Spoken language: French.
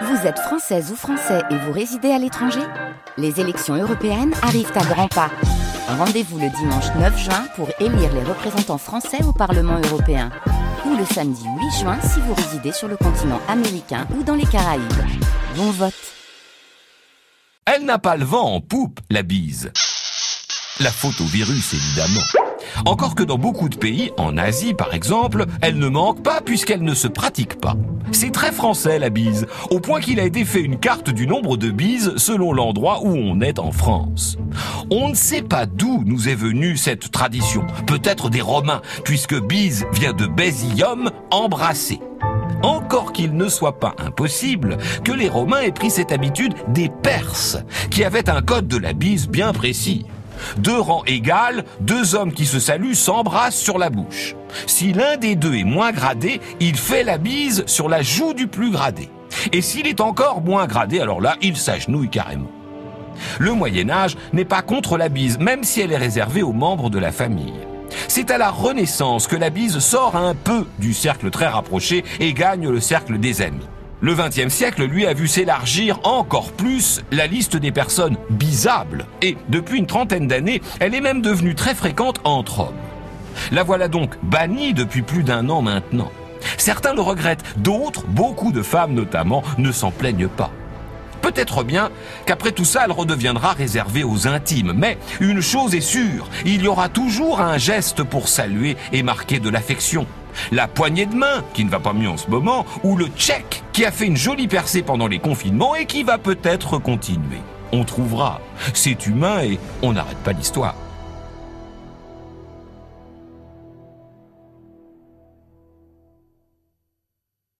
Vous êtes française ou français et vous résidez à l'étranger Les élections européennes arrivent à grands pas. Rendez-vous le dimanche 9 juin pour élire les représentants français au Parlement européen. Ou le samedi 8 juin si vous résidez sur le continent américain ou dans les Caraïbes. Bon vote Elle n'a pas le vent en poupe, la bise. La faute au virus, évidemment. Encore que dans beaucoup de pays, en Asie par exemple, elle ne manque pas puisqu'elle ne se pratique pas. C'est très français la bise, au point qu'il a été fait une carte du nombre de bises selon l'endroit où on est en France. On ne sait pas d'où nous est venue cette tradition, peut-être des Romains, puisque bise vient de baisium, embrasser. Encore qu'il ne soit pas impossible que les Romains aient pris cette habitude des Perses, qui avaient un code de la bise bien précis. Deux rangs égales, deux hommes qui se saluent s'embrassent sur la bouche. Si l'un des deux est moins gradé, il fait la bise sur la joue du plus gradé. Et s'il est encore moins gradé, alors là, il s'agenouille carrément. Le Moyen Âge n'est pas contre la bise, même si elle est réservée aux membres de la famille. C'est à la Renaissance que la bise sort un peu du cercle très rapproché et gagne le cercle des amis. Le XXe siècle, lui, a vu s'élargir encore plus la liste des personnes bisables. Et depuis une trentaine d'années, elle est même devenue très fréquente entre hommes. La voilà donc bannie depuis plus d'un an maintenant. Certains le regrettent, d'autres, beaucoup de femmes notamment, ne s'en plaignent pas. Peut-être bien qu'après tout ça, elle redeviendra réservée aux intimes. Mais une chose est sûre, il y aura toujours un geste pour saluer et marquer de l'affection la poignée de main, qui ne va pas mieux en ce moment, ou le check, qui a fait une jolie percée pendant les confinements et qui va peut-être continuer. On trouvera. C'est humain et on n'arrête pas l'histoire.